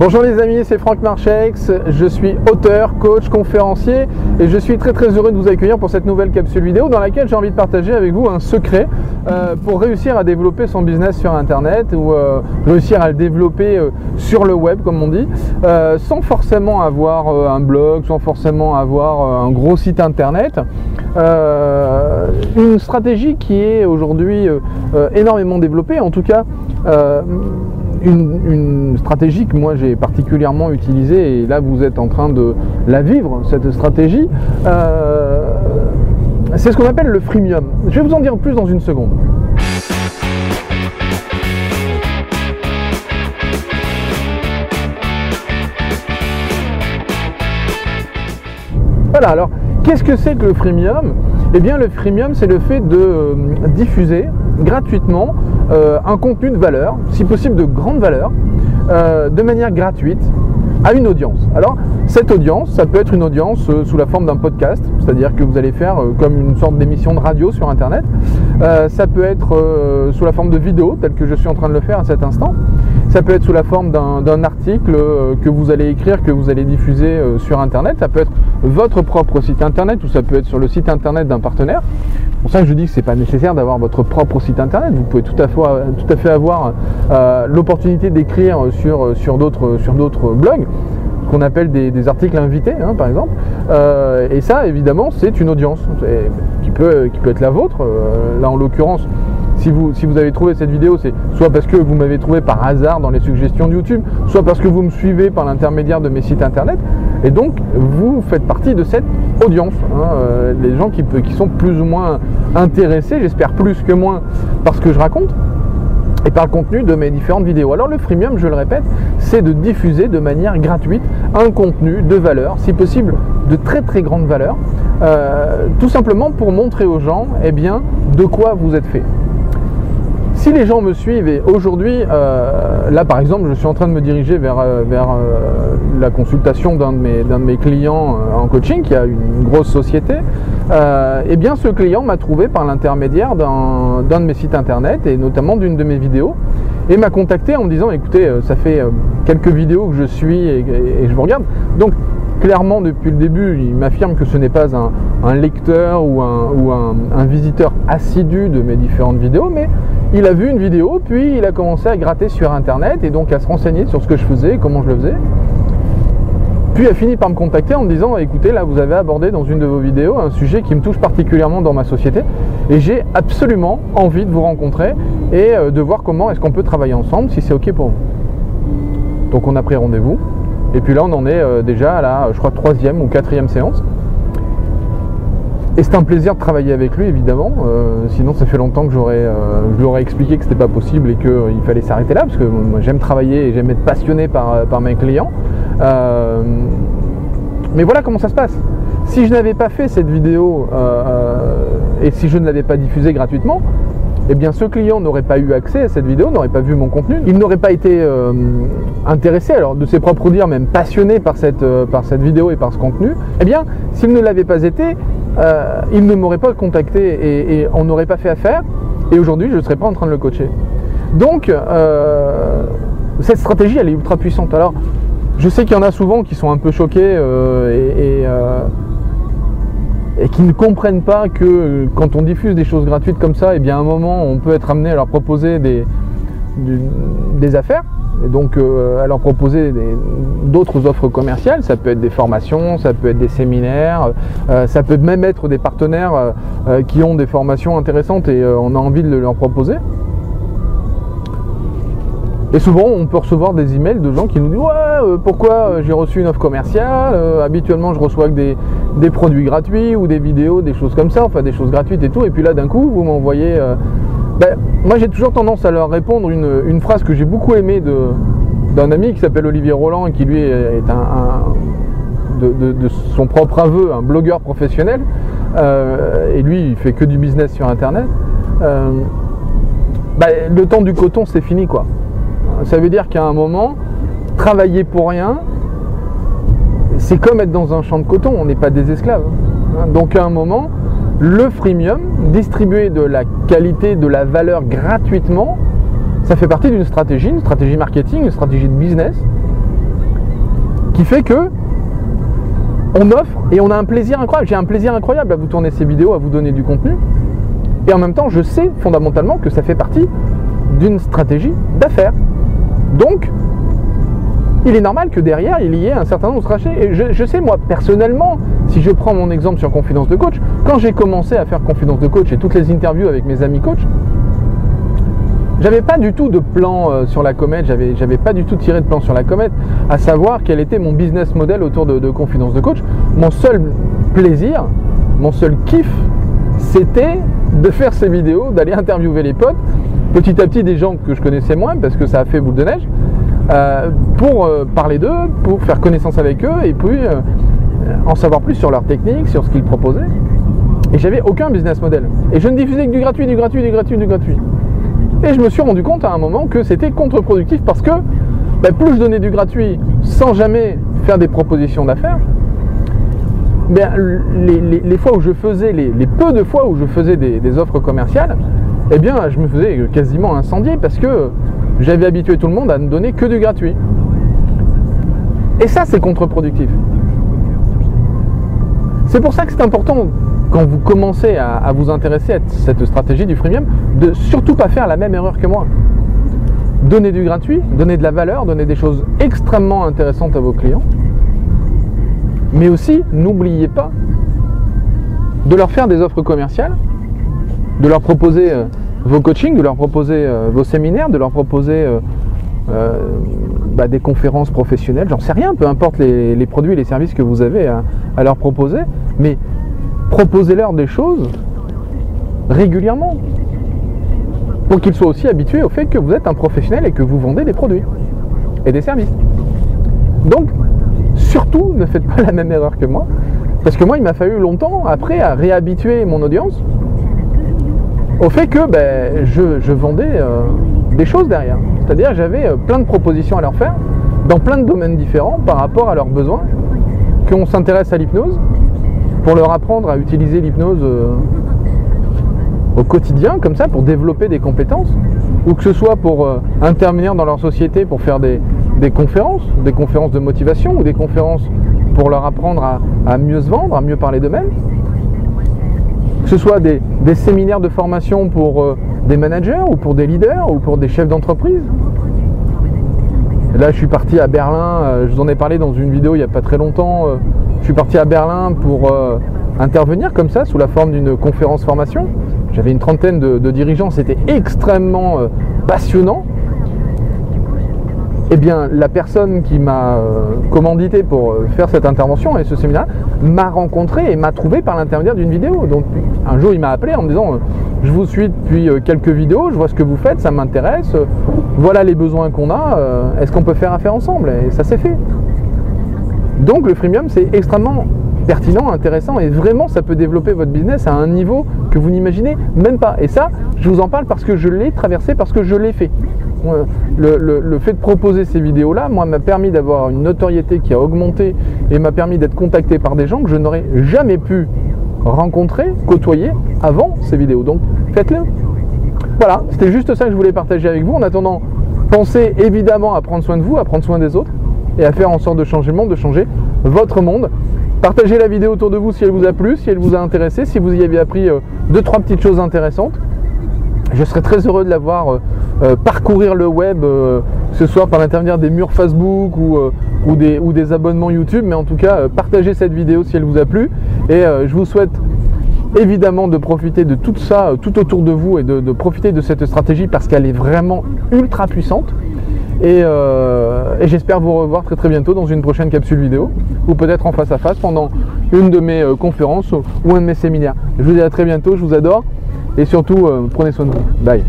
Bonjour les amis, c'est Franck Marchex, je suis auteur, coach, conférencier et je suis très très heureux de vous accueillir pour cette nouvelle capsule vidéo dans laquelle j'ai envie de partager avec vous un secret euh, pour réussir à développer son business sur internet ou euh, réussir à le développer euh, sur le web comme on dit, sans forcément avoir un blog, sans forcément avoir un gros site internet. une stratégie qui est aujourd'hui énormément développée, en tout cas une, stratégie que moi j'ai particulièrement utilisée, et là vous êtes en train de la vivre, cette stratégie, euh, c'est ce qu'on appelle le freemium. Je vais vous en dire plus dans une seconde. Voilà, alors qu'est-ce que c'est que le freemium? Eh bien le freemium c'est le fait de euh, diffuser gratuitement euh, un contenu de valeur, si possible de grande valeur, euh, de manière gratuite à une audience. Alors, cette audience, ça peut être une audience euh, sous la forme d'un podcast, c'est-à-dire que vous allez faire comme une sorte d'émission de radio sur Internet. ça peut être sous la forme de vidéo, tel que je suis en train de le faire à cet instant. Ça peut être sous la forme d'un article que vous allez écrire, que vous allez diffuser sur Internet. Ça peut être votre propre site Internet ou ça peut être sur le site Internet d'un partenaire. C'est pour ça que je dis que ce n'est pas nécessaire d'avoir votre propre site internet. Vous pouvez tout à fait, avoir euh, l'opportunité d'écrire sur, d'autres blogs qu'on appelle des, articles invités, hein, par exemple. Euh, et ça, évidemment, c'est une audience qui peut, qui peut être la vôtre. Euh, là, en l'occurrence, si vous, si vous avez trouvé cette vidéo, c'est soit parce que vous m'avez trouvé par hasard dans les suggestions de YouTube, soit parce que vous me suivez par l'intermédiaire de mes sites internet. Et donc, vous faites partie de cette audience. Hein, euh, les gens qui, sont plus ou moins intéressés, j'espère plus que moins, par ce que je raconte et par le contenu de mes différentes vidéos. Alors le freemium, je le répète, c'est de diffuser de manière gratuite un contenu de valeur, si possible de très très grande valeur, euh, tout simplement pour montrer aux gens eh de quoi vous êtes fait. Si les gens me suivent et aujourd'hui, euh, là par exemple, je suis en train de me diriger vers, euh, vers euh, la consultation d'un de, mes, de mes clients en coaching qui a une grosse société, et eh bien ce client m'a trouvé par l'intermédiaire d'un de mes sites internet et notamment d'une de mes vidéos et m'a contacté en me disant écoutez, ça fait quelques vidéos que je suis et, je vous regarde. Donc clairement depuis le début, il m'affirme que ce n'est pas un, lecteur ou, un, un, visiteur assidu de mes différentes vidéos, mais il a vu une vidéo, puis il a commencé à gratter sur internet et donc à se renseigner sur ce que je faisais, comment je le faisais. Puis a fini par me contacter en me disant écoutez là vous avez abordé dans une de vos vidéos un sujet qui me touche particulièrement dans ma société et j'ai absolument envie de vous rencontrer et euh, de voir comment est-ce qu'on peut travailler ensemble si c'est ok pour vous. Donc on a pris rendez-vous et puis là on en est euh, déjà à la je crois troisième ou quatrième séance. Et c'est un plaisir de travailler avec lui, évidemment. Euh, sinon, ça fait longtemps que j'aurais, euh, je lui aurais expliqué que c'était pas possible et qu'il fallait s'arrêter là, parce que moi, j'aime travailler et j'aime être passionné par, par mes clients. mais voilà comment ça se passe. Si je n'avais pas fait cette vidéo et si je ne l'avais pas diffusée gratuitement, eh bien ce client n'aurait pas eu accès à cette vidéo, n'aurait pas vu mon contenu, il n'aurait pas été intéressé, alors de ses propres dires, même passionné par cette, par cette vidéo et par ce contenu, eh bien s'il ne l'avait pas été, euh, il ne m'aurait pas contacté et, on n'aurait pas fait affaire. Et aujourd'hui, je ne serais pas en train de le coacher. Donc, euh, cette stratégie, elle est ultra puissante. Alors, je sais qu'il y en a souvent qui sont un peu choqués euh, et, qui ne comprennent pas que quand on diffuse des choses gratuites comme ça, et eh bien à un moment, on peut être amené à leur proposer des affaires et donc euh, à leur proposer d'autres offres commerciales, ça peut être des formations, ça peut être des séminaires, euh, ça peut même être des partenaires euh, qui ont des formations intéressantes et on a envie de leur proposer. Et souvent, on peut recevoir des emails de gens qui nous disent Ouais, pourquoi j'ai reçu une offre commerciale Habituellement, je reçois des, des, produits gratuits ou des vidéos, des choses comme ça, enfin des choses gratuites et tout. Et puis là, d'un coup, vous m'envoyez ben, moi j'ai toujours tendance à leur répondre une, phrase que j'ai beaucoup aimée d'un ami qui s'appelle Olivier Roland et qui lui est un, de, son propre aveu un blogueur professionnel euh, et lui il fait que du business sur internet. Euh, ben, le temps du coton c'est fini quoi. Ça veut dire qu'à un moment, travailler pour rien, c'est comme être dans un champ de coton, on n'est pas des esclaves. Hein. Donc à un moment, le freemium, distribuer de la qualité, de la valeur gratuitement, ça fait partie d'une stratégie, une stratégie marketing, une stratégie de business qui fait que on offre et on a un plaisir incroyable. J'ai un plaisir incroyable à vous tourner ces vidéos, à vous donner du contenu. Et en même temps, je sais fondamentalement que ça fait partie d'une stratégie d'affaires. Donc, il est normal que derrière, il y ait un certain nombre de stratégies. Et je, sais, moi, personnellement, si je prends mon exemple sur Confidence de Coach, quand j'ai commencé à faire Confidence de Coach et toutes les interviews avec mes amis coachs, j'avais pas du tout de plan euh, sur la comète, j'avais, j'avais pas du tout tiré de plan sur la comète, à savoir quel était mon business model autour de, de Confidence de Coach. Mon seul plaisir, mon seul kiff, c'était de faire ces vidéos, d'aller interviewer les potes, petit à petit des gens que je connaissais moins parce que ça a fait boule de neige, euh, pour euh, parler d'eux, pour faire connaissance avec eux et puis en savoir plus sur leur technique, sur ce qu'ils proposaient. Et j'avais aucun business model. Et je ne diffusais que du gratuit, du gratuit, du gratuit, du gratuit. Et je me suis rendu compte à un moment que c'était contre-productif parce que ben, plus je donnais du gratuit sans jamais faire des propositions d'affaires, ben, les, fois où je faisais, les, peu de fois où je faisais des, offres commerciales, eh bien je me faisais quasiment incendier parce que j'avais habitué tout le monde à ne donner que du gratuit. Et ça, c'est contre-productif. C'est pour ça que c'est important quand vous commencez à, vous intéresser à cette stratégie du freemium, de surtout pas faire la même erreur que moi. Donner du gratuit, donner de la valeur, donner des choses extrêmement intéressantes à vos clients. Mais aussi, n'oubliez pas de leur faire des offres commerciales, de leur proposer euh, vos coachings, de leur proposer euh, vos séminaires, de leur proposer euh, bah, des conférences professionnelles, j'en sais rien, peu importe les, produits et les services que vous avez à leur proposer, mais proposez-leur des choses régulièrement pour qu'ils soient aussi habitués au fait que vous êtes un professionnel et que vous vendez des produits et des services. Donc, surtout, ne faites pas la même erreur que moi, parce que moi, il m'a fallu longtemps après à réhabituer mon audience au fait que ben, je, vendais euh, des choses derrière. C'est-à-dire, j'avais euh, plein de propositions à leur faire dans plein de domaines différents par rapport à leurs besoins, qu'on s'intéresse à l'hypnose, pour leur apprendre à utiliser l'hypnose euh, au quotidien, comme ça, pour développer des compétences, ou que ce soit pour intervenir dans leur société pour faire des, conférences, des conférences de motivation, ou des conférences pour leur apprendre à, mieux se vendre, à mieux parler d'eux-mêmes, que ce soit des, séminaires de formation pour euh, des managers, ou pour des leaders, ou pour des chefs d'entreprise. Là, je suis parti à Berlin, je vous en ai parlé dans une vidéo il n'y a pas très longtemps je suis parti à Berlin pour euh, intervenir comme ça, sous la forme d'une conférence formation. J'avais une trentaine de, dirigeants, c'était extrêmement euh, passionnant. Eh bien, la personne qui m'a euh, commandité pour faire cette intervention et ce séminaire m'a rencontré et m'a trouvé par l'intermédiaire d'une vidéo. Donc, un jour, il m'a appelé en me disant Je vous suis depuis quelques vidéos, je vois ce que vous faites, ça m'intéresse, voilà les besoins qu'on a, est-ce qu'on peut faire affaire ensemble? Et ça s'est fait. Donc le freemium, c'est extrêmement pertinent, intéressant et vraiment ça peut développer votre business à un niveau que vous n'imaginez même pas. Et ça, je vous en parle parce que je l'ai traversé, parce que je l'ai fait. Le, fait de proposer ces vidéos-là, moi, m'a permis d'avoir une notoriété qui a augmenté et m'a permis d'être contacté par des gens que je n'aurais jamais pu rencontrer, côtoyer avant ces vidéos. Donc faites-le. Voilà, c'était juste ça que je voulais partager avec vous. En attendant, pensez évidemment à prendre soin de vous, à prendre soin des autres et à faire en sorte de changer le monde, de changer votre monde. Partagez la vidéo autour de vous si elle vous a plu, si elle vous a intéressé, si vous y avez appris euh, deux, trois petites choses intéressantes. Je serais très heureux de la voir euh, euh, parcourir le web, ce soir par l'intermédiaire des murs Facebook ou, des, abonnements YouTube. Mais en tout cas, partagez cette vidéo si elle vous a plu. Et je vous souhaite évidemment de profiter de tout ça tout autour de vous et de profiter de cette stratégie parce qu'elle est vraiment ultra puissante. Euh, et, j'espère vous revoir très très bientôt dans une prochaine capsule vidéo ou peut-être en face à face pendant une de mes euh, conférences ou un de mes séminaires. Je vous dis à très bientôt, je vous adore et surtout euh, prenez soin de vous. Bye